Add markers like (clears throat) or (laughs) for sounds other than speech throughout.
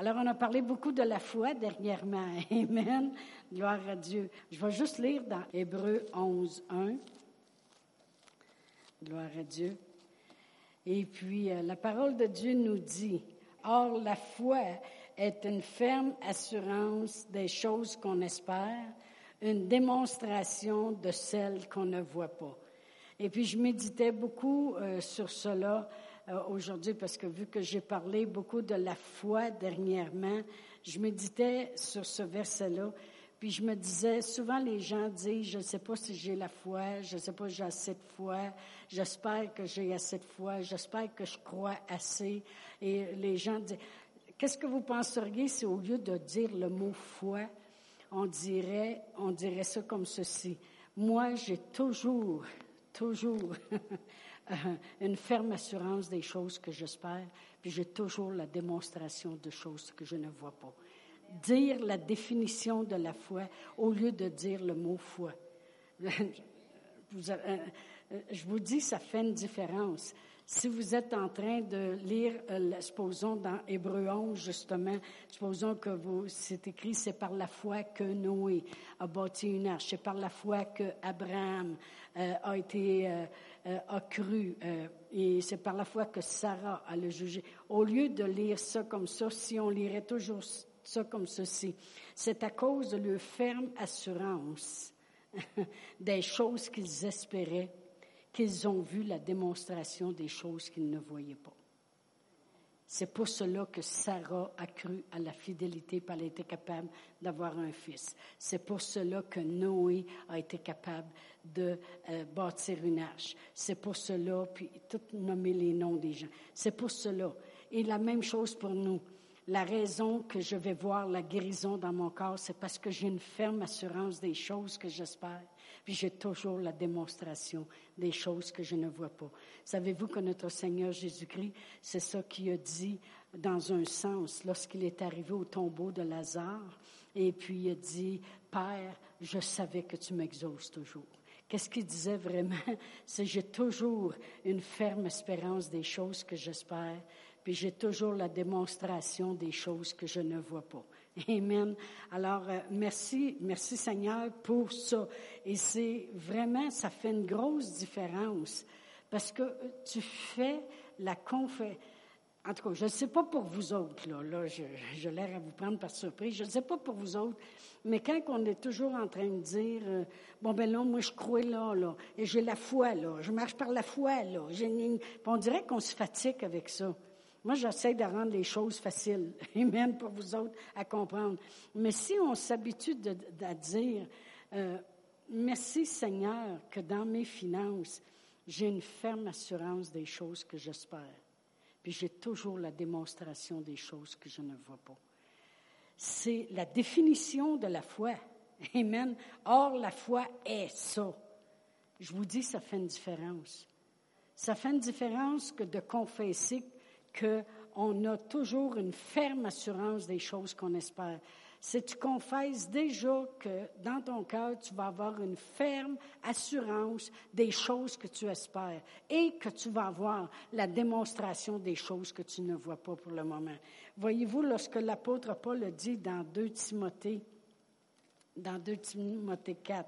Alors, on a parlé beaucoup de la foi dernièrement. (laughs) Amen. Gloire à Dieu. Je vais juste lire dans Hébreu 11, 1. Gloire à Dieu. Et puis, euh, la parole de Dieu nous dit, Or, la foi est une ferme assurance des choses qu'on espère, une démonstration de celles qu'on ne voit pas. Et puis, je méditais beaucoup euh, sur cela euh, aujourd'hui parce que vu que j'ai parlé beaucoup de la foi dernièrement, je méditais sur ce verset-là. Puis je me disais, souvent les gens disent, je ne sais pas si j'ai la foi, je ne sais pas si j'ai assez de foi, j'espère que j'ai assez de foi, j'espère que je crois assez. Et les gens disent, qu'est-ce que vous penseriez si au lieu de dire le mot foi, on dirait, on dirait ça comme ceci? Moi, j'ai toujours, toujours (laughs) (laughs) une ferme assurance des choses que j'espère, puis j'ai toujours la démonstration de choses que je ne vois pas. Dire la définition de la foi au lieu de dire le mot foi. (laughs) Euh, je vous dis, ça fait une différence. Si vous êtes en train de lire, euh, supposons dans Hébreu 11, justement, supposons que c'est écrit, c'est par la foi que Noé a bâti une arche, c'est par la foi que Abraham euh, a été, euh, a cru, et c'est par la foi que Sarah a le jugé. Au lieu de lire ça comme ça, si on lirait toujours ça comme ceci, c'est à cause de leur ferme assurance (laughs) des choses qu'ils espéraient qu'ils ont vu la démonstration des choses qu'ils ne voyaient pas. C'est pour cela que Sarah a cru à la fidélité, pour elle été capable d'avoir un fils. C'est pour cela que Noé a été capable de euh, bâtir une arche. C'est pour cela, puis tout nommer les noms des gens. C'est pour cela. Et la même chose pour nous. La raison que je vais voir la guérison dans mon corps, c'est parce que j'ai une ferme assurance des choses que j'espère. Puis j'ai toujours la démonstration des choses que je ne vois pas. Savez-vous que notre Seigneur Jésus-Christ, c'est ça qu'il a dit dans un sens lorsqu'il est arrivé au tombeau de Lazare. Et puis il a dit, Père, je savais que tu m'exauces toujours. Qu'est-ce qu'il disait vraiment? (laughs) C'est j'ai toujours une ferme espérance des choses que j'espère, puis j'ai toujours la démonstration des choses que je ne vois pas. Amen. Alors, euh, merci, merci Seigneur pour ça. Et c'est vraiment, ça fait une grosse différence parce que tu fais la conférence. En tout cas, je ne sais pas pour vous autres, là, là je, l'air à vous prendre par surprise, je ne sais pas pour vous autres, mais quand on est toujours en train de dire, euh, bon ben là, moi je crois là, là, et j'ai la foi là, je marche par la foi là, on dirait qu'on se fatigue avec ça. Moi, j'essaie de rendre les choses faciles, (laughs) et même pour vous autres à comprendre. Mais si on s'habitue à dire, euh, merci Seigneur que dans mes finances, j'ai une ferme assurance des choses que j'espère. Puis j'ai toujours la démonstration des choses que je ne vois pas. C'est la définition de la foi. (laughs) Amen. Or, la foi est ça. Je vous dis, ça fait une différence. Ça fait une différence que de confesser qu'on a toujours une ferme assurance des choses qu'on espère. Si tu confesses déjà que dans ton cœur, tu vas avoir une ferme assurance des choses que tu espères et que tu vas avoir la démonstration des choses que tu ne vois pas pour le moment. Voyez-vous, lorsque l'apôtre Paul le dit dans 2 Timothée, dans 2 Timothée 4,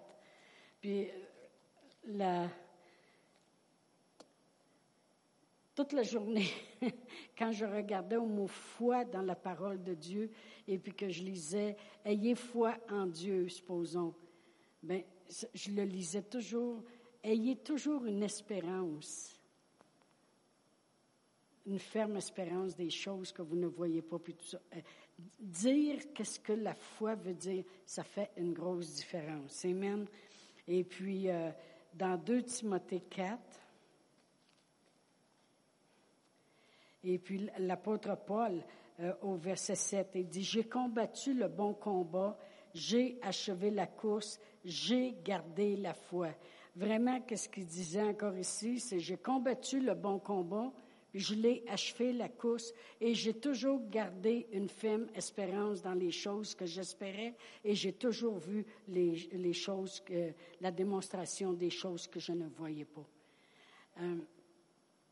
puis euh, la, toute la journée, (laughs) quand je regardais au mot foi dans la parole de Dieu et puis que je lisais Ayez foi en Dieu, supposons, ben, je le lisais toujours Ayez toujours une espérance, une ferme espérance des choses que vous ne voyez pas, puis tout ça. Euh, dire qu'est-ce que la foi veut dire, ça fait une grosse différence. Amen. Et puis, euh, dans 2 Timothée 4, Et puis l'apôtre Paul, euh, au verset 7, il dit, J'ai combattu le bon combat, j'ai achevé la course, j'ai gardé la foi. Vraiment, qu'est-ce qu'il disait encore ici? C'est j'ai combattu le bon combat, je l'ai achevé la course et j'ai toujours gardé une ferme espérance dans les choses que j'espérais et j'ai toujours vu les, choses, la démonstration des choses que je ne voyais pas. Euh,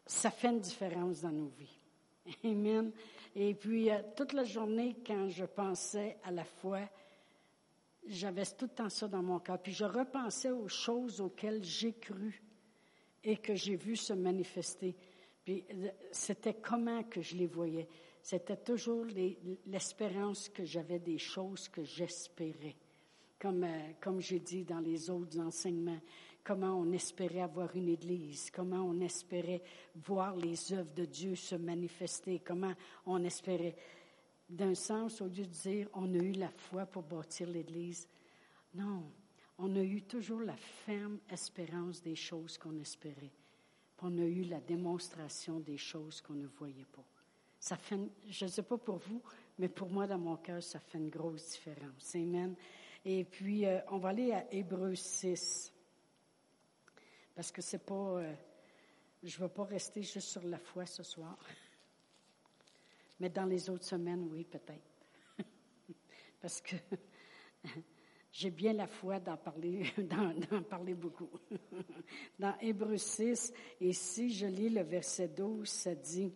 ça fait une différence dans nos vies. (laughs) Amen. Et puis, euh, toute la journée, quand je pensais à la foi, j'avais tout le temps ça dans mon cœur. Puis je repensais aux choses auxquelles j'ai cru et que j'ai vu se manifester. Puis euh, c'était comment que je les voyais. C'était toujours l'espérance que j'avais des choses que j'espérais. Comme, euh, comme j'ai dit dans les autres enseignements, comment on espérait avoir une église, comment on espérait voir les œuvres de Dieu se manifester, comment on espérait d'un sens, au lieu de dire on a eu la foi pour bâtir l'Église, non, on a eu toujours la ferme espérance des choses qu'on espérait. on a eu la démonstration des choses qu'on ne voyait pas. Ça fait, je ne sais pas pour vous, mais pour moi, dans mon cœur, ça fait une grosse différence. Amen. Et puis, euh, on va aller à Hébreu 6. Parce que c'est pas. Euh, je ne vais pas rester juste sur la foi ce soir. Mais dans les autres semaines, oui, peut-être. (laughs) Parce que (laughs) j'ai bien la foi d'en parler, (laughs) d'en, parler beaucoup. Dans Hébreu 6, et si je lis le verset 12, ça dit,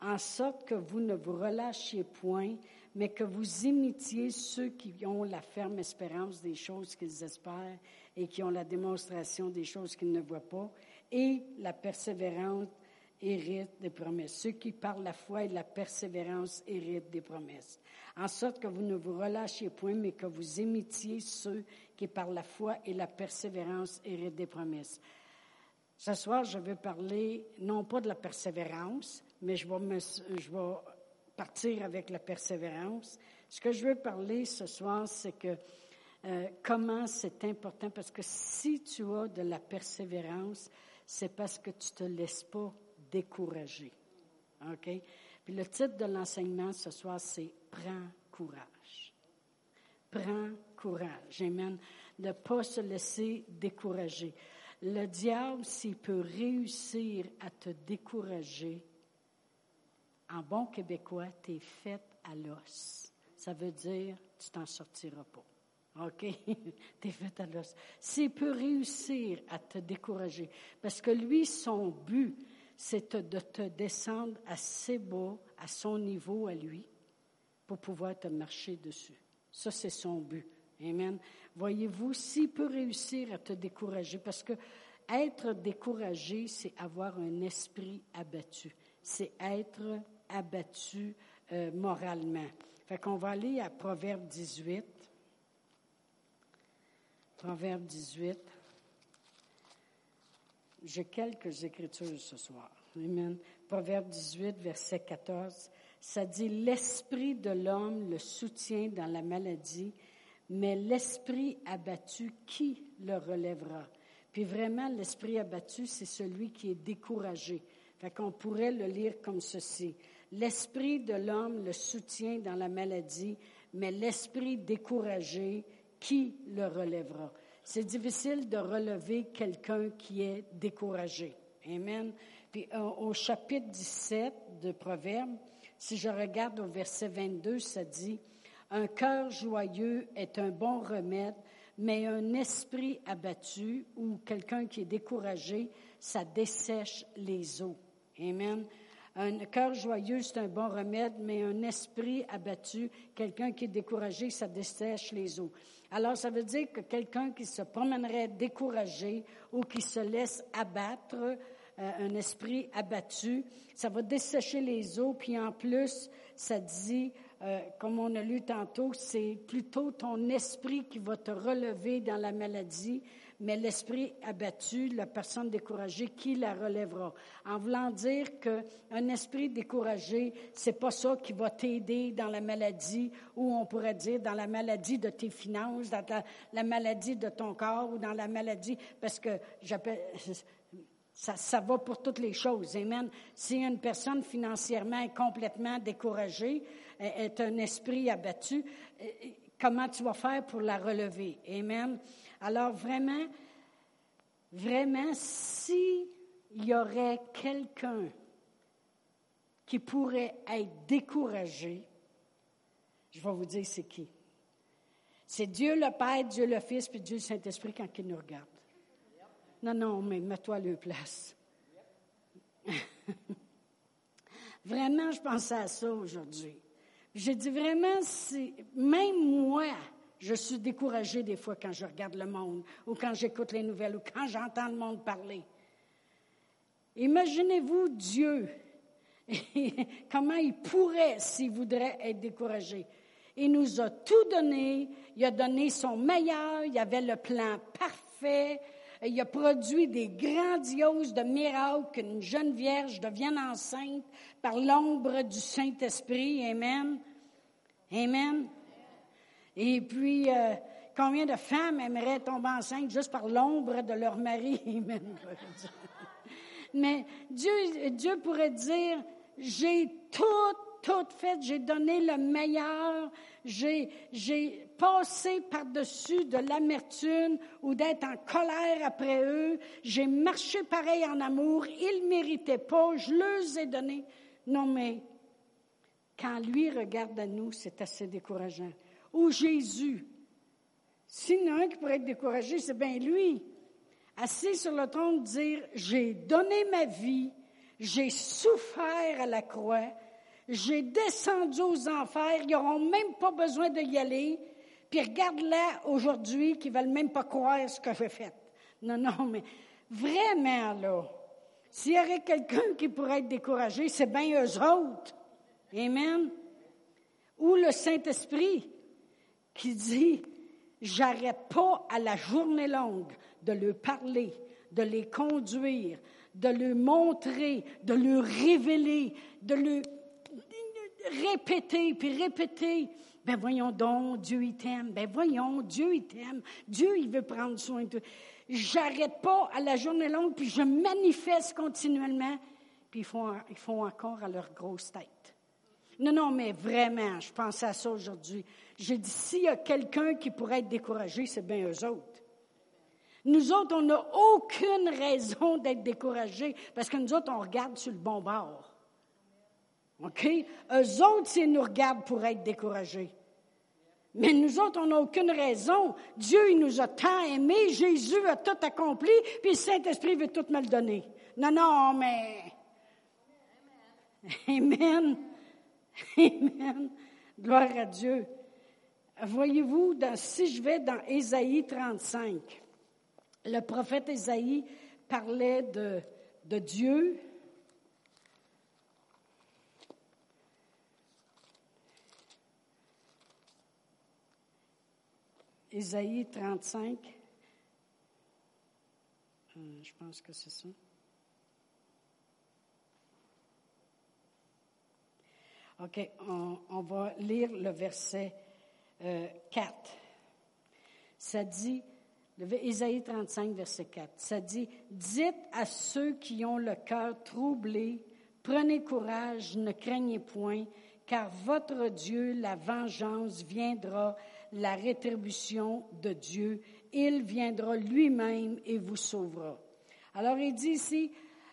en sorte que vous ne vous relâchiez point, mais que vous imitiez ceux qui ont la ferme espérance des choses qu'ils espèrent et qui ont la démonstration des choses qu'ils ne voient pas, et la persévérance héritent des promesses. Ceux qui parlent la foi et la persévérance héritent des promesses. En sorte que vous ne vous relâchiez point, mais que vous imitiez ceux qui par la foi et la persévérance héritent des promesses. Ce soir, je veux parler non pas de la persévérance, mais je vais, je vais partir avec la persévérance. Ce que je veux parler ce soir, c'est que euh, comment c'est important, parce que si tu as de la persévérance, c'est parce que tu te laisses pas décourager. OK? Puis le titre de l'enseignement ce soir, c'est Prends courage. Prends courage. Amen. Ne pas se laisser décourager. Le diable, s'il peut réussir à te décourager, en bon québécois, tu es fait à l'os. Ça veut dire, tu t'en sortiras pas. OK? (laughs) tu es fait à l'os. S'il peut réussir à te décourager, parce que lui, son but, c'est de te descendre assez bas, à son niveau à lui, pour pouvoir te marcher dessus. Ça, c'est son but. Amen. Voyez-vous, s'il peut réussir à te décourager, parce que être découragé, c'est avoir un esprit abattu. C'est être abattu euh, moralement. Fait qu'on va aller à Proverbe 18. Proverbe 18. J'ai quelques écritures ce soir. Amen. Proverbe 18, verset 14. Ça dit, l'esprit de l'homme le soutient dans la maladie, mais l'esprit abattu, qui le relèvera? Puis vraiment, l'esprit abattu, c'est celui qui est découragé. Fait qu'on pourrait le lire comme ceci. L'esprit de l'homme le soutient dans la maladie, mais l'esprit découragé, qui le relèvera? C'est difficile de relever quelqu'un qui est découragé. Amen. Puis euh, au chapitre 17 de Proverbes, si je regarde au verset 22, ça dit, Un cœur joyeux est un bon remède, mais un esprit abattu ou quelqu'un qui est découragé, ça dessèche les eaux. Amen. Un cœur joyeux, c'est un bon remède, mais un esprit abattu, quelqu'un qui est découragé, ça dessèche les eaux. Alors, ça veut dire que quelqu'un qui se promènerait découragé ou qui se laisse abattre, euh, un esprit abattu, ça va dessécher les eaux, puis en plus, ça dit, euh, comme on a lu tantôt, c'est plutôt ton esprit qui va te relever dans la maladie, mais l'esprit abattu, la personne découragée, qui la relèvera? En voulant dire qu'un esprit découragé, c'est pas ça qui va t'aider dans la maladie, ou on pourrait dire dans la maladie de tes finances, dans la, maladie de ton corps, ou dans la maladie, parce que ça, ça, va pour toutes les choses. Amen. Si une personne financièrement est complètement découragée, est un esprit abattu, comment tu vas faire pour la relever? Amen. Alors vraiment, vraiment, s'il y aurait quelqu'un qui pourrait être découragé, je vais vous dire c'est qui. C'est Dieu le Père, Dieu le Fils, puis Dieu le Saint-Esprit quand il nous regarde. Non, non, mais mets-toi à leur place. (laughs) Vraiment, je pensais à ça aujourd'hui. J'ai dit vraiment, même moi, je suis découragée des fois quand je regarde le monde ou quand j'écoute les nouvelles ou quand j'entends le monde parler. Imaginez-vous Dieu, (laughs) comment il pourrait, s'il voudrait, être découragé. Il nous a tout donné, il a donné son meilleur, il avait le plan parfait, il a produit des grandioses de miracles qu'une jeune vierge devienne enceinte par l'ombre du Saint-Esprit. Amen. Amen. Et puis, euh, combien de femmes aimeraient tomber enceinte juste par l'ombre de leur mari? (laughs) Mais Dieu, Dieu pourrait dire, j'ai tout, tout fait, j'ai donné le meilleur, j'ai, j'ai passé par-dessus de l'amertume ou d'être en colère après eux, j'ai marché pareil en amour, ils ne méritaient pas, je leur ai donné. Non, mais quand lui regarde à nous, c'est assez décourageant ou Jésus. S'il y en a un qui pourrait être découragé, c'est bien lui. Assis sur le trône, dire, j'ai donné ma vie, j'ai souffert à la croix, j'ai descendu aux enfers, ils n'auront même pas besoin de y aller, puis regarde-là aujourd'hui qui ne veulent même pas croire ce que j'ai fait. Non, non, mais vraiment, là, s'il y aurait quelqu'un qui pourrait être découragé, c'est bien eux autres. Amen. Ou le Saint-Esprit qui dit, j'arrête pas à la journée longue de leur parler, de les conduire, de leur montrer, de leur révéler, de leur répéter, puis répéter. Ben voyons donc, Dieu il t'aime. Ben voyons, Dieu il t'aime. Dieu il veut prendre soin de toi. J'arrête pas à la journée longue, puis je manifeste continuellement. Puis ils ils font encore à leur grosse tête. Non, non, mais vraiment, je pense à ça aujourd'hui. J'ai dit, s'il y a quelqu'un qui pourrait être découragé, c'est bien eux autres. Nous autres, on n'a aucune raison d'être découragés parce que nous autres, on regarde sur le bon bord. OK? Eux autres, s'ils nous regardent, pourraient être découragés. Mais nous autres, on n'a aucune raison. Dieu, il nous a tant aimés, Jésus a tout accompli, puis le Saint-Esprit veut tout me donner. Non, non, mais... Amen. (laughs) Amen. Gloire à Dieu. Voyez-vous, si je vais dans Ésaïe 35, le prophète Ésaïe parlait de, de Dieu. Ésaïe 35. Euh, je pense que c'est ça. OK, on, va lire le verset 4. Euh, ça dit, Ésaïe 35, verset 4, ça dit, dites à ceux qui ont le cœur troublé, prenez courage, ne craignez point, car votre Dieu, la vengeance viendra, la rétribution de Dieu, il viendra lui-même et vous sauvera. Alors il dit ici,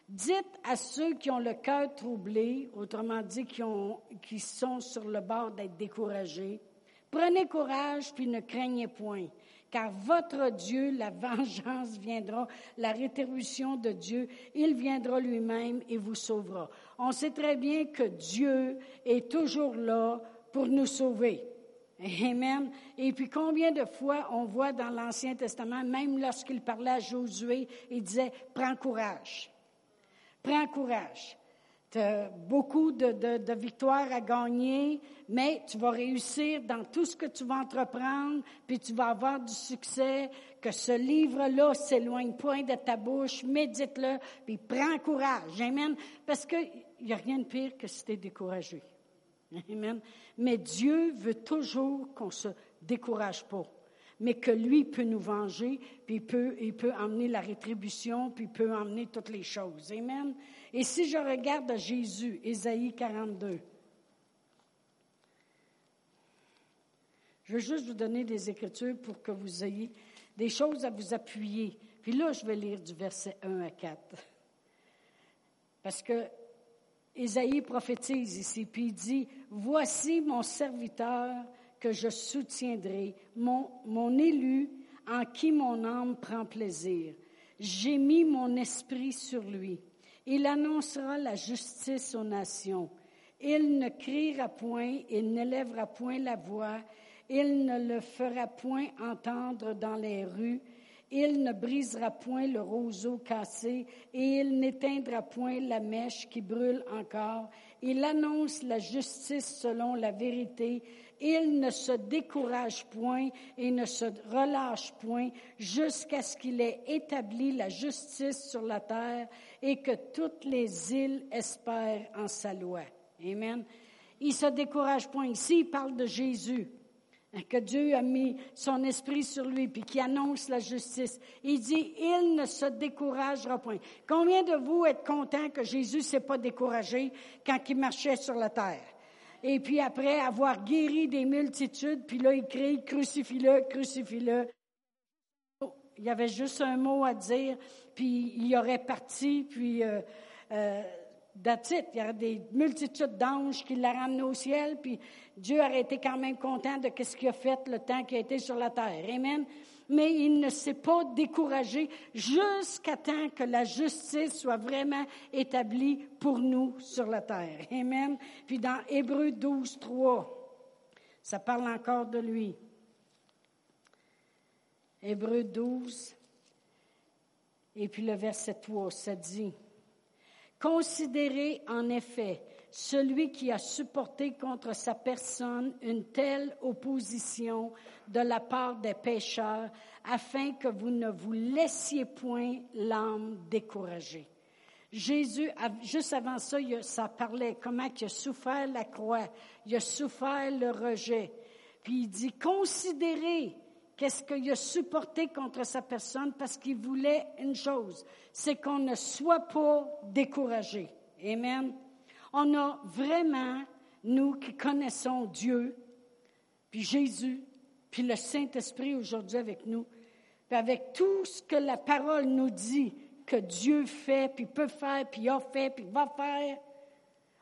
dites à ceux qui ont le cœur troublé, autrement dit qui, ont, qui sont sur le bord d'être découragés, Prenez courage, puis ne craignez point, car votre Dieu, la (laughs) vengeance viendra, la rétribution de Dieu, il viendra lui-même et vous sauvera. On sait très bien que Dieu est toujours là pour nous sauver. Amen. Et puis combien de fois on voit dans l'Ancien Testament, même lorsqu'il parlait à Josué, il disait, prends courage. Prends courage beaucoup de, victoires à gagner, mais tu vas réussir dans tout ce que tu vas entreprendre, puis tu vas avoir du succès, que ce livre-là s'éloigne point de ta bouche, médite-le, puis prends courage. Amen. Parce qu'il n'y a rien de pire que si tu es découragé. Amen. Mais Dieu veut toujours qu'on se décourage pas mais que lui peut nous venger, puis il peut, il emmener la rétribution, puis il peut emmener toutes les choses. Amen. Et si je regarde à Jésus, Ésaïe 42, je veux juste vous donner des écritures pour que vous ayez des choses à vous appuyer. Puis là, je vais lire du verset 1 à 4. Parce que Ésaïe prophétise ici, puis il dit, Voici mon serviteur que je soutiendrai, mon, élu en qui mon âme prend plaisir. J'ai mis mon esprit sur lui. Il annoncera la justice aux nations. Il ne criera point, il n'élèvera point la voix, il ne le fera point entendre dans les rues, il ne brisera point le roseau cassé, et il n'éteindra point la mèche qui brûle encore. Il annonce la justice selon la vérité. Il ne se décourage point et ne se relâche point jusqu'à ce qu'il ait établi la justice sur la terre et que toutes les îles espèrent en sa loi. Amen. Il se décourage point. Ici, il parle de Jésus que Dieu a mis son esprit sur lui, puis qui annonce la justice. Il dit, il ne se découragera point. Combien de vous êtes contents que Jésus s'est pas découragé quand il marchait sur la terre? Et puis après avoir guéri des multitudes, puis là, il crie, crucifie-le, crucifie-le. Il y avait juste un mot à dire, puis il aurait parti, puis euh, euh, il y aurait des multitudes d'anges qui l'a ramené au ciel, puis Dieu aurait été quand même content de ce qu'il a fait le temps qu'il a été sur la terre. Amen. Mais il ne s'est pas découragé jusqu'à temps que la justice soit vraiment établie pour nous sur la terre. Amen. Puis dans Hébreu 12, 3, ça parle encore de lui. Hébreu 12, et puis le verset 3, ça dit, Considérez en effet celui qui a supporté contre sa personne une telle opposition de la part des pécheurs, afin que vous ne vous laissiez point l'âme découragée. Jésus, juste avant ça, ça parlait comment il a souffert la croix, il a souffert le rejet. Puis il dit, considérez qu'est-ce qu'il a supporté contre sa personne parce qu'il voulait une chose, c'est qu'on ne soit pas découragé. Amen. On a vraiment, nous qui connaissons Dieu, puis Jésus, puis le Saint-Esprit aujourd'hui avec nous, puis avec tout ce que la parole nous dit que Dieu fait, puis peut faire, puis a fait, puis va faire,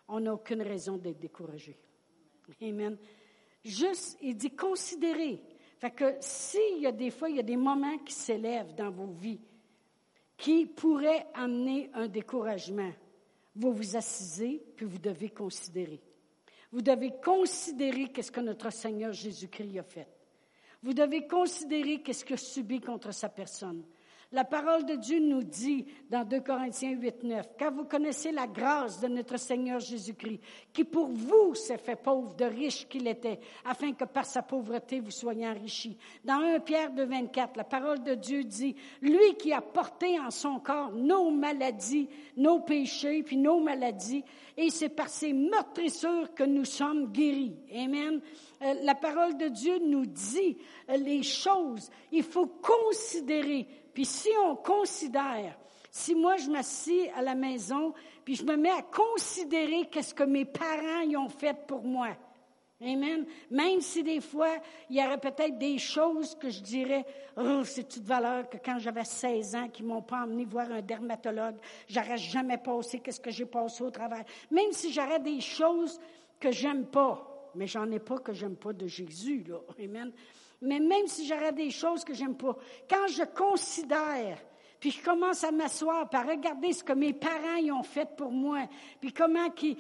on n'a aucune raison d'être découragé. Amen. Juste, il dit considérez fait que s'il y a des fois, il y a des moments qui s'élèvent dans vos vies qui pourraient amener un découragement, vous vous assisez, puis vous devez considérer. Vous devez considérer qu'est-ce que notre Seigneur Jésus-Christ a fait. Vous devez considérer qu'est-ce qu'il a subi contre sa personne. La parole de Dieu nous dit dans 2 Corinthiens 8, 9, car vous connaissez la grâce de notre Seigneur Jésus-Christ, qui pour vous s'est fait pauvre de riche qu'il était, afin que par sa pauvreté vous soyez enrichis. Dans 1 Pierre 2, 24, la parole de Dieu dit, lui qui a porté en son corps nos maladies, nos péchés, puis nos maladies, et c'est par ses meurtrissures que nous sommes guéris. Amen. Euh, la parole de Dieu nous dit euh, les choses. Il faut considérer puis si on considère, si moi je m'assis à la maison, puis je me mets à considérer qu'est-ce que mes parents y ont fait pour moi. Amen. Même si des fois, il y aurait peut-être des choses que je dirais, oh, c'est toute valeur que quand j'avais 16 ans, qui m'ont pas emmené voir un dermatologue, j'aurais jamais passé qu'est-ce que j'ai passé au travers. Même si j'aurais des choses que j'aime pas, mais j'en ai pas que j'aime pas de Jésus, là. Amen. Mais même si j'aurais des choses que j'aime pas, quand je considère, puis je commence à m'asseoir, à regarder ce que mes parents y ont fait pour moi, puis comment qui,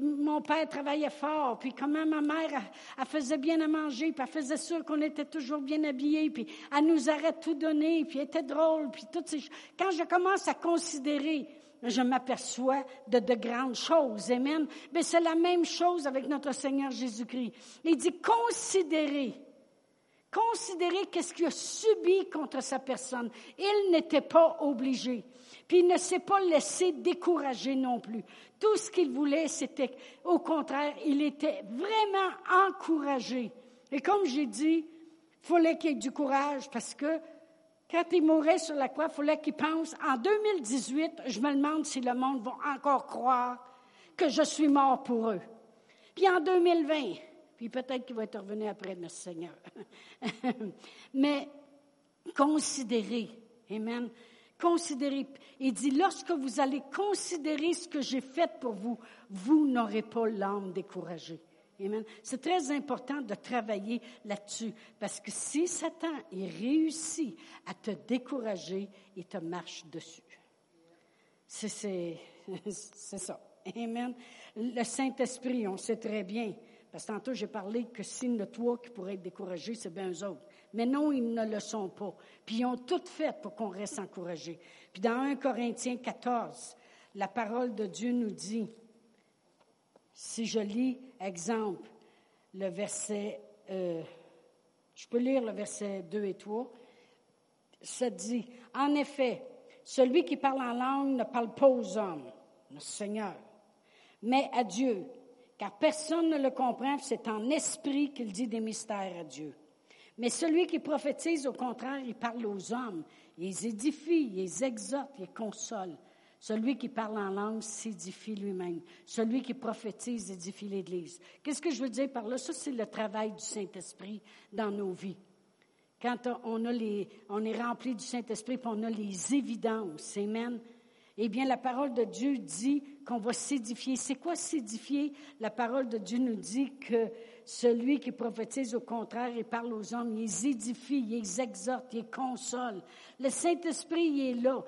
mon père travaillait fort, puis comment ma mère, elle, faisait bien à manger, puis elle faisait sûr qu'on était toujours bien habillés, puis elle nous aurait tout donné, puis elle était drôle, puis toutes ces Quand je commence à considérer, je m'aperçois de de grandes choses. Amen. Mais c'est la même chose avec notre Seigneur Jésus-Christ. Il dit, considérez Considérez qu'est-ce qu'il a subi contre sa personne. Il n'était pas obligé. Puis il ne s'est pas laissé décourager non plus. Tout ce qu'il voulait, c'était, au contraire, il était vraiment encouragé. Et comme j'ai dit, il fallait qu'il ait du courage parce que quand il mourait sur la croix, il fallait qu'il pense, en 2018, je me demande si le monde va encore croire que je suis mort pour eux. Puis en 2020, puis peut-être qu'il va être revenu après, notre Seigneur. (laughs) Mais considérez, Amen. Considérez. Il dit, lorsque vous allez considérer ce que j'ai fait pour vous, vous n'aurez pas l'âme découragée. Amen. C'est très important de travailler là-dessus parce que si Satan il réussit à te décourager, il te marche dessus. (laughs) C'est ça. Amen. Le Saint-Esprit, on sait très bien. Parce que tantôt, j'ai parlé que s'il y a trois qui pourraient être découragés, c'est bien eux autres. Mais non, ils ne le sont pas. Puis ils ont tout fait pour qu'on reste encouragé. Puis dans 1 Corinthiens 14, la parole de Dieu nous dit, si je lis, exemple, le verset, euh, je peux lire le verset 2 et 3, ça dit, en effet, celui qui parle en langue ne parle pas aux hommes, le Seigneur, mais à Dieu, car personne ne le comprend, c'est en esprit qu'il dit des mystères à Dieu. Mais celui qui prophétise, au contraire, il parle aux hommes, il les édifie, il les exhorte, il les console. Celui qui parle en langue s'édifie lui-même. Celui qui prophétise édifie l'Église. Qu'est-ce que je veux dire par là? Ça, c'est le travail du Saint-Esprit dans nos vies. Quand on, on est rempli du Saint-Esprit, on a les évidences. Amen. Eh bien, la parole de Dieu dit qu'on va s'édifier. C'est quoi s'édifier? La parole de Dieu nous dit que celui qui prophétise, au contraire, il parle aux hommes, il les édifie, il les exhorte, il les console. Le Saint-Esprit, il est là.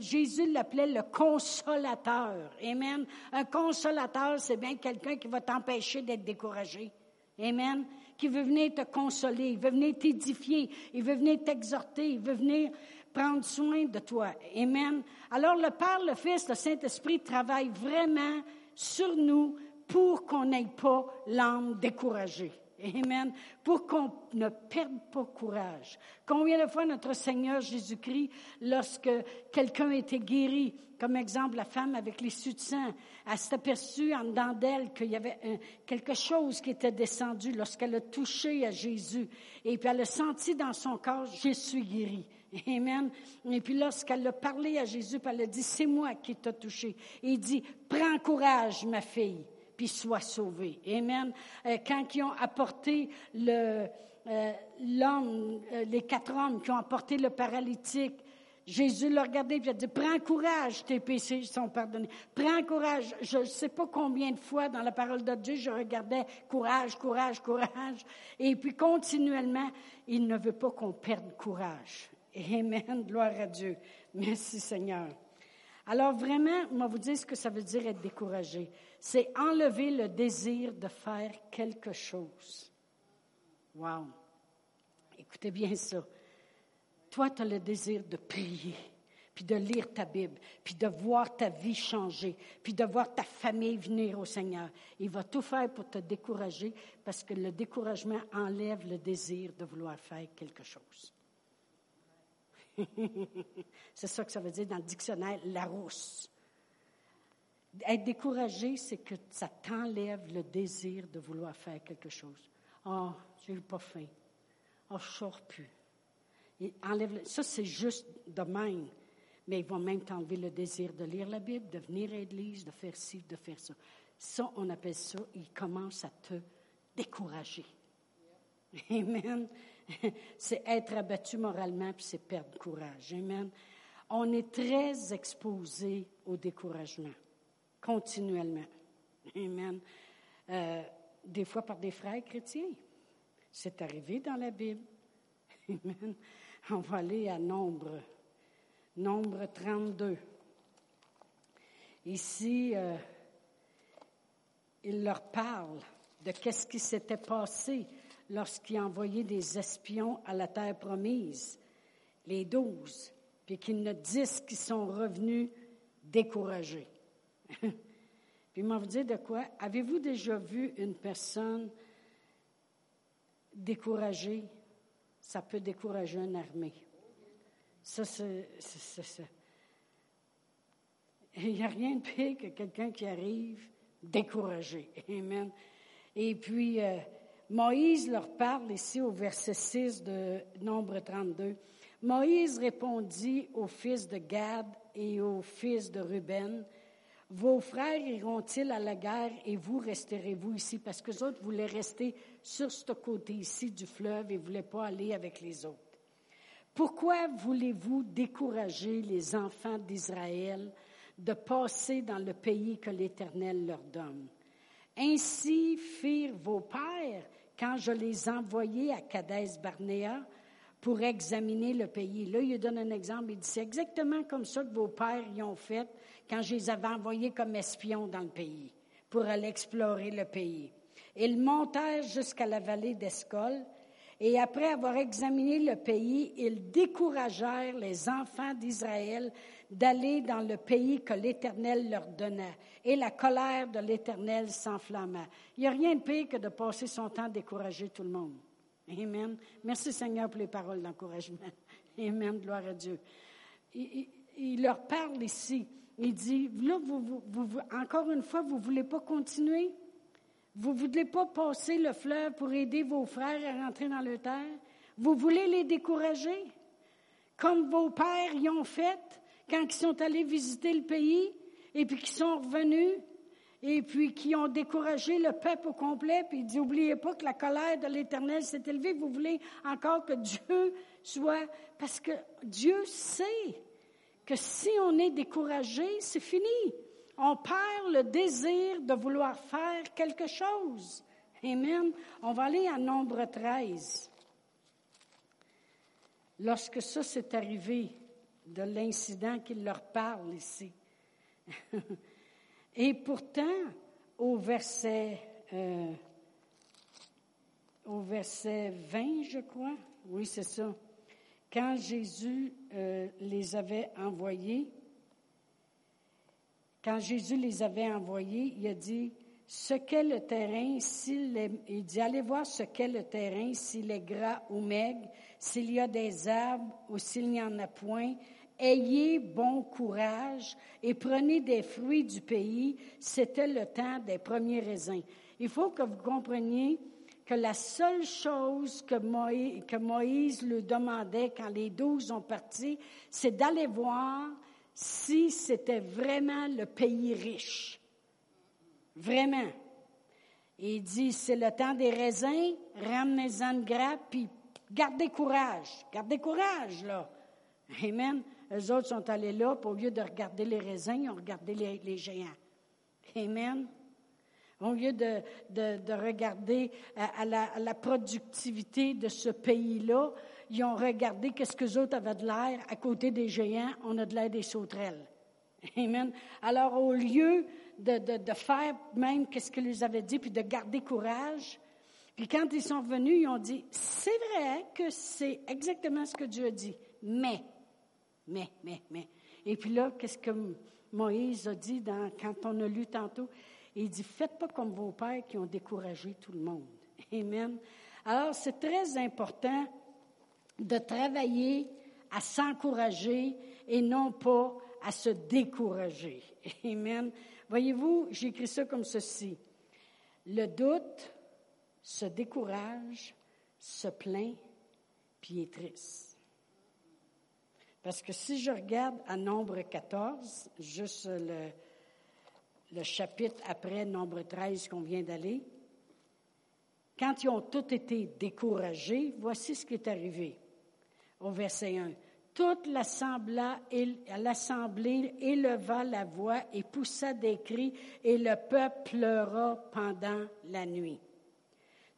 Jésus l'appelait le consolateur. Amen. Un consolateur, c'est bien quelqu'un qui va t'empêcher d'être découragé. Amen. Qui veut venir te consoler, il veut venir t'édifier, il veut venir t'exhorter, il veut venir prendre soin de toi. Amen. Alors le Père, le Fils, le Saint-Esprit travaillent vraiment sur nous pour qu'on n'ait pas l'âme découragée. Amen. Pour qu'on ne perde pas courage. Combien de fois notre Seigneur Jésus-Christ, lorsque quelqu'un était guéri, comme exemple la femme avec les de sang, elle s'est aperçue en dedans d'elle qu'il y avait quelque chose qui était descendu lorsqu'elle a touché à Jésus. Et puis elle a senti dans son corps, je suis guéri. Amen. Et puis lorsqu'elle a parlé à Jésus, elle a dit, c'est moi qui t'ai touché. Il dit, prends courage, ma fille puis sois sauvé. Amen. Euh, quand ils ont apporté le, euh, l'homme, euh, les quatre hommes qui ont apporté le paralytique, Jésus l'a regardé et a dit, prends courage, tes péchés sont pardonnés. Prends courage. Je ne sais pas combien de fois dans la parole de Dieu, je regardais courage, courage, courage. Et puis continuellement, il ne veut pas qu'on perde courage. Amen. Gloire à Dieu. Merci Seigneur. Alors vraiment, moi vous dire ce que ça veut dire être découragé c'est enlever le désir de faire quelque chose. Wow. Écoutez bien ça. Toi, tu as le désir de prier, puis de lire ta Bible, puis de voir ta vie changer, puis de voir ta famille venir au Seigneur. Il va tout faire pour te décourager parce que le découragement enlève le désir de vouloir faire quelque chose. (laughs) C'est ça que ça veut dire dans le dictionnaire, la rousse. Être découragé, c'est que ça t'enlève le désir de vouloir faire quelque chose. Oh, j'ai pas faim. Oh, je sors plus. ça, c'est juste de même. Mais ils vont même t'enlever le désir de lire la Bible, de venir à l'église, de faire ci, de faire ça. Ça, on appelle ça, ils commencent à te décourager. Amen. (laughs) C'est être abattu moralement, puis c'est perdre courage. Amen. On est très exposé au découragement continuellement. Amen. Euh, des fois par des frères chrétiens. C'est arrivé dans la Bible. (laughs) Amen. On va aller à Nombre. Nombre 32. Ici, euh, il leur parle de qu'est-ce qui s'était passé lorsqu'il envoyait des espions à la terre promise, les douze, puis qu'ils ne disent qu'ils sont revenus découragés. (laughs) Puis, moi, vous dire de quoi? Avez-vous déjà vu une personne découragée? Ça peut décourager une armée. Ça, c'est ça. (laughs) Il n'y a rien de pire que quelqu'un qui arrive découragé. Amen. Et puis, euh, Moïse leur parle ici au verset 6 de Nombre 32. Moïse répondit aux fils de Gad et aux fils de Ruben, vos frères iront-ils à la guerre et vous resterez-vous ici? Parce que les autres voulaient rester sur ce côté ici du fleuve et ne voulaient pas aller avec les autres? Pourquoi voulez-vous décourager les enfants d'Israël de passer dans le pays que l'Éternel leur donne? Ainsi firent vos pères quand je les envoyais à Kadès Barnéa pour examiner le pays. Là, il donne un exemple. Il dit, c'est exactement comme ça que vos pères y ont fait quand je les avais envoyés comme espions dans le pays, pour aller explorer le pays. Ils montèrent jusqu'à la vallée d'Escol, et après avoir examiné le pays, ils découragèrent les enfants d'Israël d'aller dans le pays que l'Éternel leur donnait. Et la colère de l'Éternel s'enflamma. Il n'y a rien de pire que de passer son temps à décourager tout le monde. Amen. Merci Seigneur pour les paroles d'encouragement. (laughs) Amen. Gloire à Dieu. Il, leur parle ici. Il dit, là, vous, encore une fois, vous ne voulez pas continuer? Vous ne voulez pas passer le fleuve pour aider vos frères à rentrer dans le terre? Vous voulez les décourager? Comme vos pères y ont fait? Quand ils sont allés visiter le pays et puis qu'ils sont revenus et puis qui ont découragé le peuple au complet, puis il dit, oubliez pas que la colère de l'Éternel s'est élevée, vous voulez encore que Dieu soit, parce que Dieu sait que si on est découragé, c'est fini. On perd le désir de vouloir faire quelque chose. Amen. On va aller à Nombre 13. Lorsque ça s'est arrivé, de l'incident qu'il leur parle ici. (laughs) Et pourtant, au verset, euh, au verset 20, je crois, oui, c'est ça, quand Jésus euh, les avait envoyés, quand Jésus les avait envoyés, il a dit, ce qu'est le terrain, s'il est, il dit, allez voir ce qu'est le terrain, s'il est gras ou maigre, s'il y a des arbres ou s'il n'y en a point, Ayez bon courage et prenez des fruits du pays. C'était le temps des premiers raisins. Il faut que vous compreniez que la seule chose que Moïse, que Moïse lui demandait quand les douze ont parti, c'est d'aller voir si c'était vraiment le pays riche. Vraiment. il dit, c'est le temps des raisins, ramenez-en de gras, puis gardez courage. Gardez courage, là. Amen. Les autres sont allés là, pour au lieu de regarder les raisins, ils ont regardé les, géants. Amen. Au lieu de, de, regarder à, la, productivité de ce pays-là, ils ont regardé qu'est-ce que les autres avaient de l'air. À côté des géants, on a de l'air des sauterelles. Amen. Alors, au lieu de, faire même qu'est-ce qu'ils lui avaient dit, puis de garder courage, puis quand ils sont venus, ils ont dit, c'est vrai que c'est exactement ce que Dieu a dit, mais mais, mais, mais. Et puis là, qu'est-ce que Moïse a dit quand on a lu tantôt? Il dit, faites pas comme vos pères qui ont découragé tout le monde. Amen. Alors, c'est très important de travailler à s'encourager et non pas à se décourager. (laughs) Amen. Voyez-vous, j'ai écrit ça comme ceci. Le doute se décourage, se plaint, puis est triste. Parce que si je regarde à Nombre 14, juste le, le chapitre après Nombre 13 qu'on vient d'aller, quand ils ont tous été découragés, voici ce qui est arrivé au verset 1. Toute l'assemblée éleva la voix et poussa des cris, et le peuple pleura pendant la nuit.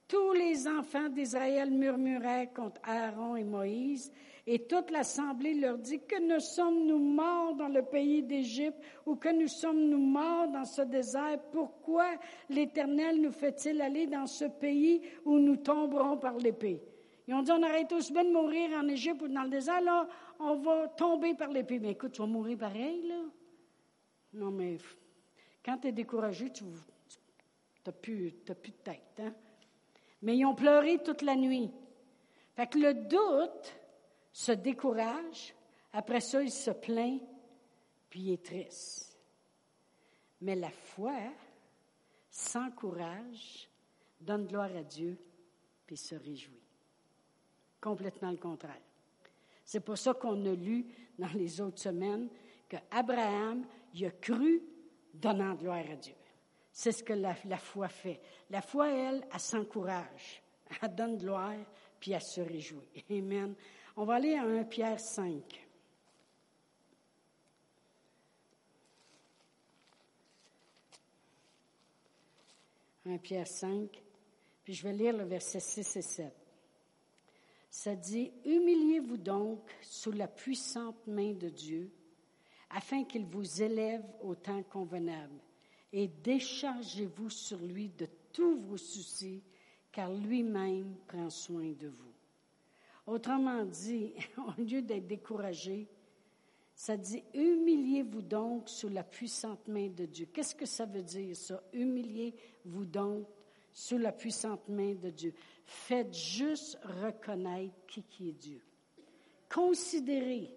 Tous les enfants d'Israël murmuraient contre Aaron et Moïse, et toute l'assemblée leur dit, que ne sommes-nous morts dans le pays d'Égypte ou que nous sommes-nous morts dans ce désert? Pourquoi l'Éternel nous fait-il aller dans ce pays où nous tomberons par l'épée? Ils ont dit, on aurait tous bien de mourir en Égypte ou dans le désert, là, on va tomber par l'épée. Mais écoute, tu vas mourir pareil, là. Non, mais quand tu es découragé, tu n'as plus, de tête. Hein? Mais ils ont pleuré toute la nuit. Fait que le doute, se décourage, après ça, il se plaint, puis il est triste. Mais la foi, sans courage, donne gloire à Dieu, puis se réjouit. Complètement le contraire. C'est pour ça qu'on a lu dans les autres semaines que Abraham, il a cru, donnant gloire à Dieu. C'est ce que la, la, foi fait. La foi, elle, elle s'encourage. Elle donne gloire, puis elle se réjouit. Amen. On va aller à 1 Pierre 5. « 1 Pierre 5, puis je vais lire le verset 6 et 7. Ça dit, humiliez-vous donc sous la puissante main de Dieu, afin qu'il vous élève au temps convenable, et déchargez-vous sur lui de tous vos soucis, car lui-même prend soin de vous. Autrement dit, (laughs) au lieu d'être découragé, ça dit humiliez-vous donc sous la puissante main de Dieu. Qu'est-ce que ça veut dire ça? Humiliez-vous donc sous la puissante main de Dieu. Faites juste reconnaître qui, qui est Dieu. Considérez.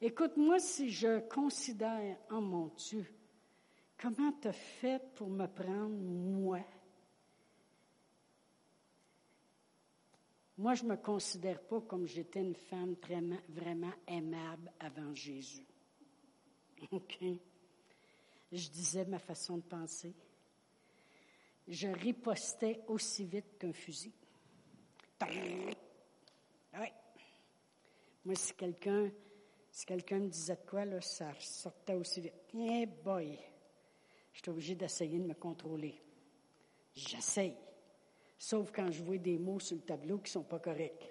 Écoute-moi si je considère en oh mon Dieu, comment tu as fait pour me prendre moi? Moi, je ne me considère pas comme j'étais une femme vraiment aimable avant Jésus. (laughs) OK? Je disais ma façon de penser. Je ripostais aussi vite qu'un fusil. Oui. Moi, si quelqu'un si quelqu'un me disait de quoi, là, ça sortait aussi vite. Eh boy! J'étais obligée d'essayer de me contrôler. J'essaye. Sauf quand je vois des mots sur le tableau qui ne sont pas corrects.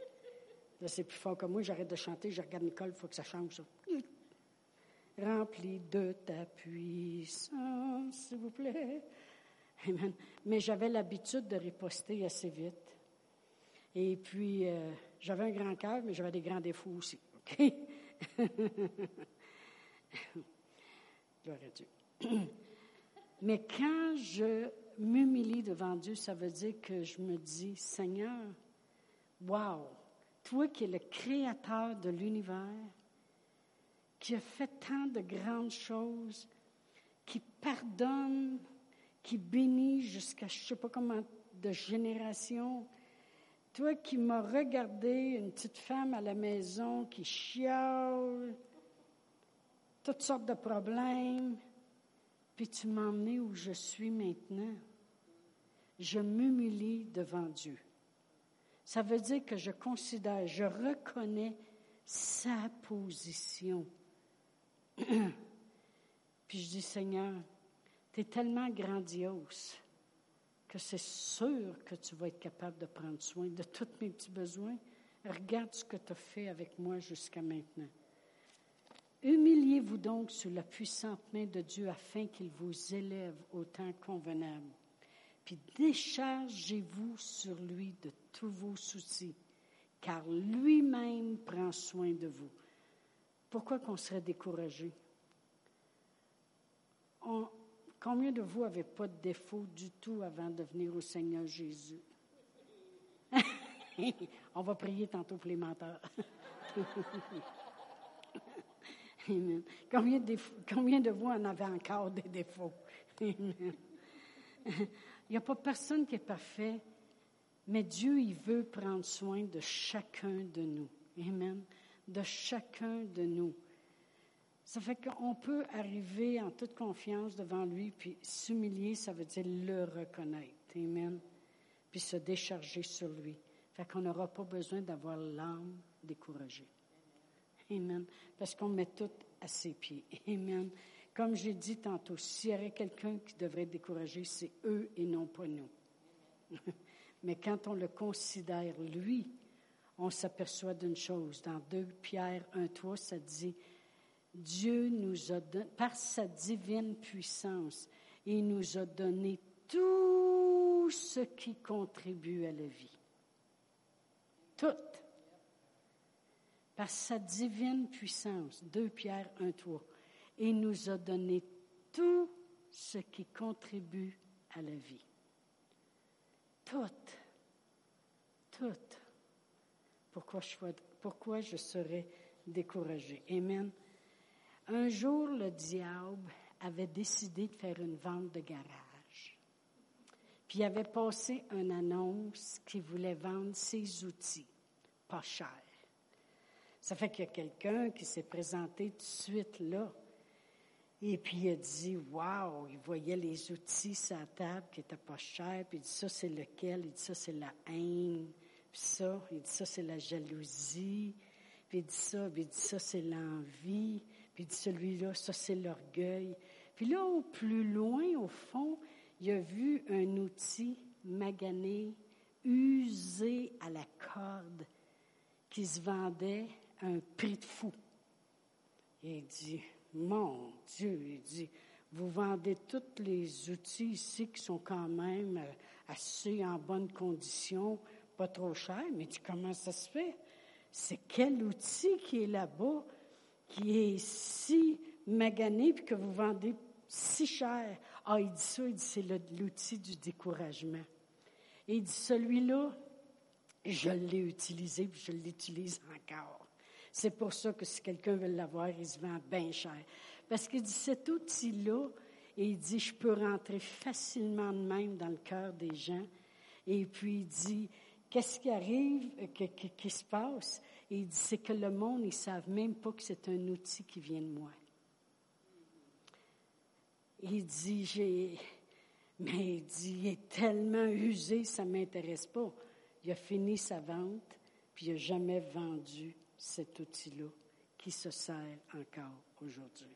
Là, c'est plus fort que moi. J'arrête de chanter, je regarde Nicole, il faut que ça change, ça. Rempli de ta puissance, s'il vous plaît. Mais j'avais l'habitude de riposter assez vite. Et puis, euh, j'avais un grand cœur, mais j'avais des grands défauts aussi. (laughs) (clears throat) Mais quand je m'humilie devant Dieu, ça veut dire que je me dis, Seigneur, wow, toi qui es le créateur de l'univers, qui a fait tant de grandes choses, qui pardonne, qui bénit jusqu'à je ne sais pas comment de génération, toi qui m'as regardé, une petite femme à la maison qui chiale, toutes sortes de problèmes, puis tu m'as emmené où je suis maintenant. Je m'humilie devant Dieu. Ça veut dire que je considère, je reconnais sa position. (clears throat) puis je dis, Seigneur, tu tellement grandiose que c'est sûr que tu vas être capable de prendre soin de tous mes petits besoins. Regarde ce que tu as fait avec moi jusqu'à maintenant. Humiliez-vous donc sous la puissante main de Dieu afin qu'il vous élève au temps convenable. Puis déchargez-vous sur lui de tous vos soucis, car lui-même prend soin de vous. Pourquoi qu'on serait découragé? Combien de vous n'avaient pas de défaut du tout avant de venir au Seigneur Jésus? (laughs) On va prier tantôt pour les menteurs. (laughs) Combien de, combien de vous en avez encore des défauts? (laughs) Il n'y a pas personne qui est parfait, mais Dieu, il veut prendre soin de chacun de nous. Amen. De chacun de nous. Ça fait qu'on peut arriver en toute confiance devant lui, puis s'humilier, ça veut dire le reconnaître. Amen. Puis se décharger sur lui. Fait qu'on n'aura pas besoin d'avoir l'âme découragée. Amen. Parce qu'on met tout à ses pieds. Amen. Comme j'ai dit tantôt, s'il y avait quelqu'un qui devrait être découragé, c'est eux et non pas nous. (laughs) Mais quand on le considère, lui, on s'aperçoit d'une chose. Dans 2 Pierre 1, 3, ça dit, Dieu nous a donné, par sa divine puissance, il nous a donné tout ce qui contribue à la vie. Tout par sa divine puissance, 2 Pierre 1, 3, et nous a donné tout ce qui contribue à la vie. Tout. Tout. Pourquoi je, pourquoi je serais découragé? Amen. Un jour, le diable avait décidé de faire une vente de garage. Puis il avait passé une annonce qui voulait vendre ses outils, pas cher. Ça fait qu'il y a quelqu'un qui s'est présenté tout de suite là. Et puis il a dit, wow, il voyait les outils sur la table qui n'étaient pas chers. Puis il dit, ça c'est lequel? Il dit, ça c'est la haine. Puis ça, il dit, ça c'est la jalousie. Puis il dit ça, puis il dit, ça c'est l'envie. Puis il dit, celui-là, ça c'est l'orgueil. Puis là, au plus loin, au fond, il a vu un outil magané, usé à la corde qui se vendait à un prix de fou. Il dit, mon Dieu, il dit, vous vendez tous les outils ici qui sont quand même euh, assez en bonne condition, pas trop cher, mais dit, comment ça se fait? C'est quel outil qui est là-bas, qui est si magané, puis que vous vendez si cher? Ah, il dit ça, il dit, c'est l'outil du découragement. Et il dit, celui-là, je l'ai utilisé, puis je l'utilise encore. C'est pour ça que si quelqu'un veut l'avoir, il se vend bien cher. Parce qu'il dit, cet outil-là, et il dit, je peux rentrer facilement de même dans le cœur des gens. Et puis il dit, qu'est-ce qui arrive, qu'est-ce qui se passe? Il dit, c'est que le monde, ils savent même pas que c'est un outil qui vient de moi. Il dit, j'ai, mais il dit, il est tellement usé, ça ne m'intéresse pas. Il a fini sa vente, puis il n'a jamais vendu cet outil-là qui se sert encore aujourd'hui.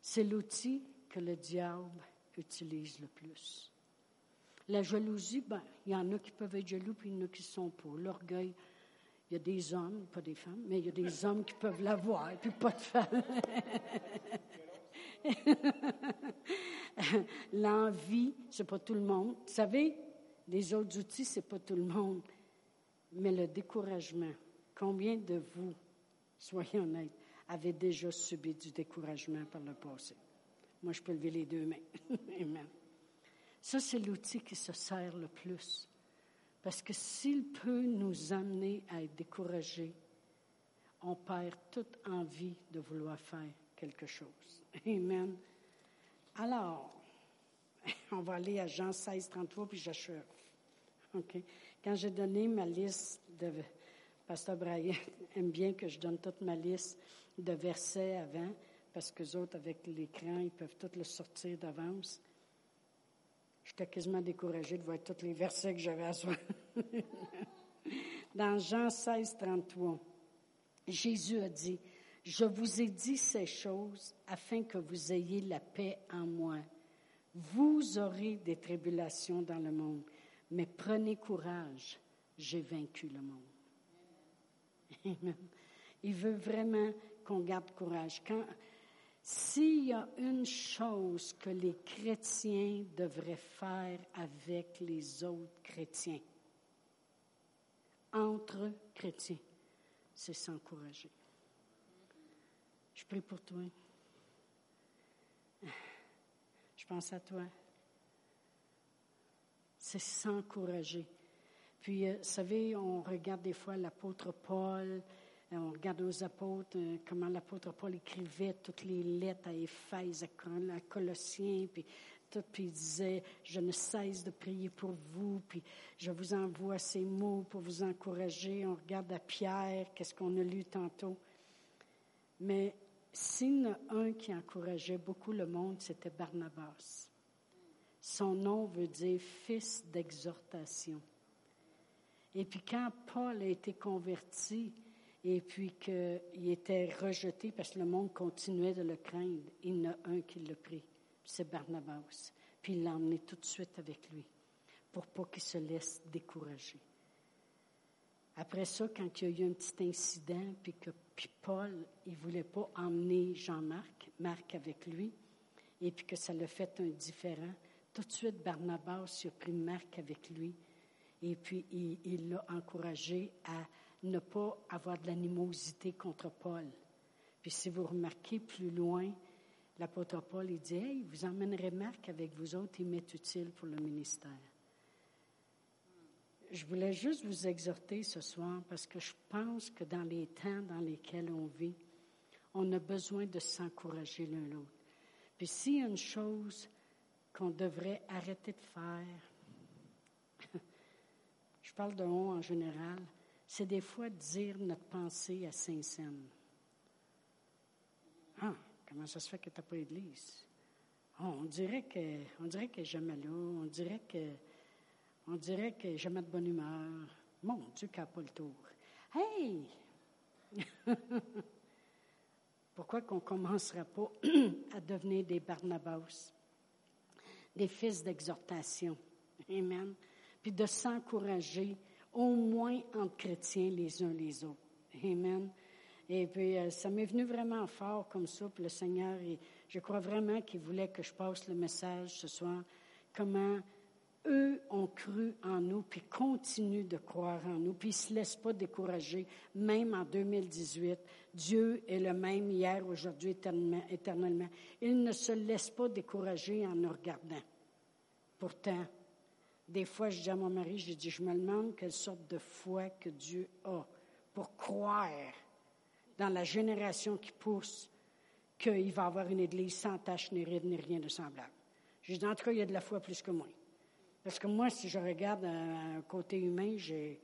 C'est l'outil que le diable utilise le plus. La jalousie, ben, il y en a qui peuvent être jaloux, puis il y en a qui sont pour. L'orgueil, il y a des hommes, pas des femmes, mais il y a des hommes qui peuvent l'avoir, puis pas de femmes. (laughs) L'envie, c'est pas tout le monde. Vous savez, les autres outils, c'est pas tout le monde. Mais le découragement, combien de vous, soyez honnêtes, avez déjà subi du découragement par le passé? Moi, je peux lever les deux mains. (laughs) Amen. Ça, c'est l'outil qui se sert le plus. Parce que s'il peut nous amener à être découragés, on perd toute envie de vouloir faire quelque chose. (laughs) Amen. Alors, (laughs) on va aller à Jean 16, 33, puis j'achève. OK? Quand j'ai donné ma liste de. Pasteur Brian (laughs) aime bien que je donne toute ma liste de versets avant, parce que les autres, avec l'écran, ils peuvent tout le sortir d'avance. J'étais quasiment découragée de voir tous les versets que j'avais à soi. (laughs) Dans Jean 16, 33, Jésus a dit, je vous ai dit ces choses afin que vous ayez la paix en moi. Vous aurez des tribulations dans le monde, mais prenez courage, j'ai vaincu le monde. (laughs) Il veut vraiment qu'on garde courage. Quand, s'il y a une chose que les chrétiens devraient faire avec les autres chrétiens, entre chrétiens, c'est s'encourager. Je prie pour toi. Je pense à toi. C'est s'encourager. Puis, euh, vous savez, on regarde des fois l'apôtre Paul, on regarde aux apôtres, euh, comment l'apôtre Paul écrivait toutes les lettres à Éphèse, à Colossiens, puis tout, puis il disait, je ne cesse de prier pour vous, puis je vous envoie ces mots pour vous encourager. On regarde à Pierre, qu'est-ce qu'on a lu tantôt. Mais s'il y en a un qui encourageait beaucoup le monde, c'était Barnabas. Son nom veut dire fils d'exhortation. Et puis quand Paul a été converti et puis qu'il était rejeté parce que le monde continuait de le craindre, il y en a un qui l'a pris, c'est Barnabas. Puis il l'a emmené tout de suite avec lui pour pas qu'il se laisse décourager. Après ça, quand il y a eu un petit incident, puis que puis Paul, il voulait pas emmener Jean-Marc, Marc avec lui, et puis que ça l'a fait un différent, tout de suite, Barnabas a pris Marc avec lui, et puis il l'a encouragé à ne pas avoir de l'animosité contre Paul. Puis si vous remarquez plus loin, l'apôtre Paul, il dit, hey, vous emmènerez Marc avec vous autres, il m'est utile pour le ministère je voulais juste vous exhorter ce soir parce que je pense que dans les temps dans lesquels on vit, on a besoin de s'encourager l'un l'autre. Puis s'il y a une chose qu'on devrait arrêter de faire, (laughs) je parle de on en général, c'est des fois dire notre pensée à Saint-Saëns. Ah, comment ça se fait que tu n'as pas d'église? Oh, on dirait que, on dirait que jamais là, on dirait que on dirait que je mets de bonne humeur. Mon Dieu, qui n'a pas le tour. Hey! (laughs) Pourquoi qu'on ne commencerait pas (clears throat) à devenir des Barnabas, des fils d'exhortation? Amen. Puis de s'encourager au moins entre chrétiens les uns les autres. Amen. Et puis, euh, ça m'est venu vraiment fort comme ça, puis le Seigneur, je crois vraiment qu'il voulait que je passe le message ce soir, comment eux ont cru en nous, puis continuent de croire en nous, puis ils ne se laissent pas décourager, même en 2018. Dieu est le même hier, aujourd'hui, éternellement, éternellement. Il ne se laisse pas décourager en nous regardant. Pourtant, des fois, je dis à mon mari, je dis, je me demande quelle sorte de foi que Dieu a pour croire dans la génération qui pousse qu'il va avoir une église sans tache, ni ride, ni rien de semblable. Je dis, en tout cas, il y a de la foi plus que moi. Parce que moi, si je regarde un côté humain, je,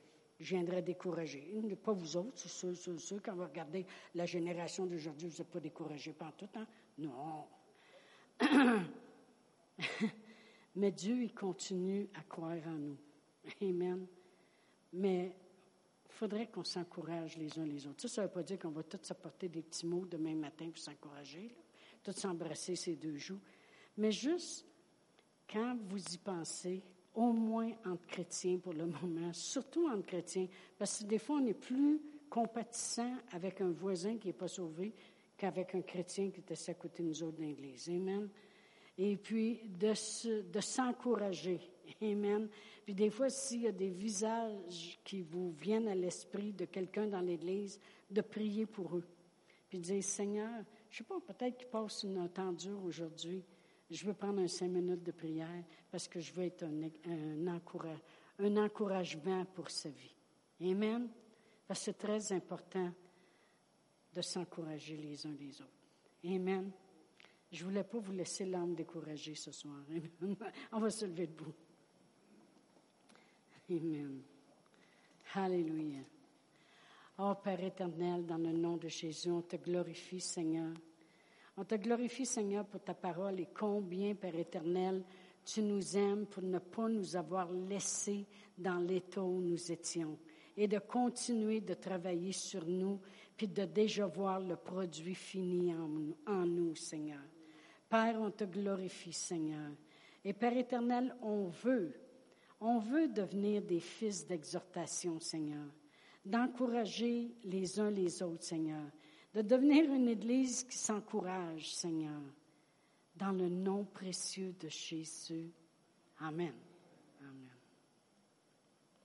viendrais décourager. Pas vous autres, ceux, ceux, ceux, quand vous regardez la génération d'aujourd'hui, vous n'êtes pas découragés par tout, hein? Non. (clears throat) (laughs) Mais Dieu, il continue à croire en nous. Amen. Mais il faudrait qu'on s'encourage les uns les autres. Ça, ne veut pas dire qu'on va tous s'apporter des petits mots demain matin pour s'encourager, tous s'embrasser ces deux joues. Mais juste, quand vous y pensez, au moins entre chrétiens pour le (laughs) moment, surtout entre chrétiens, parce que des fois, on est plus compatissant avec un voisin qui n'est pas sauvé qu'avec un chrétien qui est assis à côté de nous autres dans l'Église. Amen. Et puis, de, s'encourager. Amen. Puis des fois, s'il y a des visages qui vous viennent à l'esprit de quelqu'un dans l'Église, de prier pour eux. Puis de dire, Seigneur, je ne sais pas, peut-être qu'il passe une temps dur aujourd'hui. Je veux prendre un cinq minutes de prière parce que je veux être un, un encouragement pour sa vie. Amen. Parce que c'est très important de s'encourager les uns les autres. Amen. Je ne voulais pas vous laisser l'âme découragée ce soir. (laughs) On va se lever debout. Amen. Alléluia. Oh Père éternel, dans le nom de Jésus, on te glorifie, Seigneur. On te glorifie, Seigneur, pour ta parole et combien, Père éternel, tu nous aimes pour ne pas nous avoir laissés dans l'état où nous étions et de continuer de travailler sur nous, puis de déjà voir le produit fini en nous, Seigneur. Père, on te glorifie, Seigneur. Et Père éternel, on veut on veut devenir des fils d'exhortation, Seigneur, d'encourager les uns les autres, Seigneur, de devenir une Église qui s'encourage, Seigneur, dans le nom précieux de Jésus. Amen.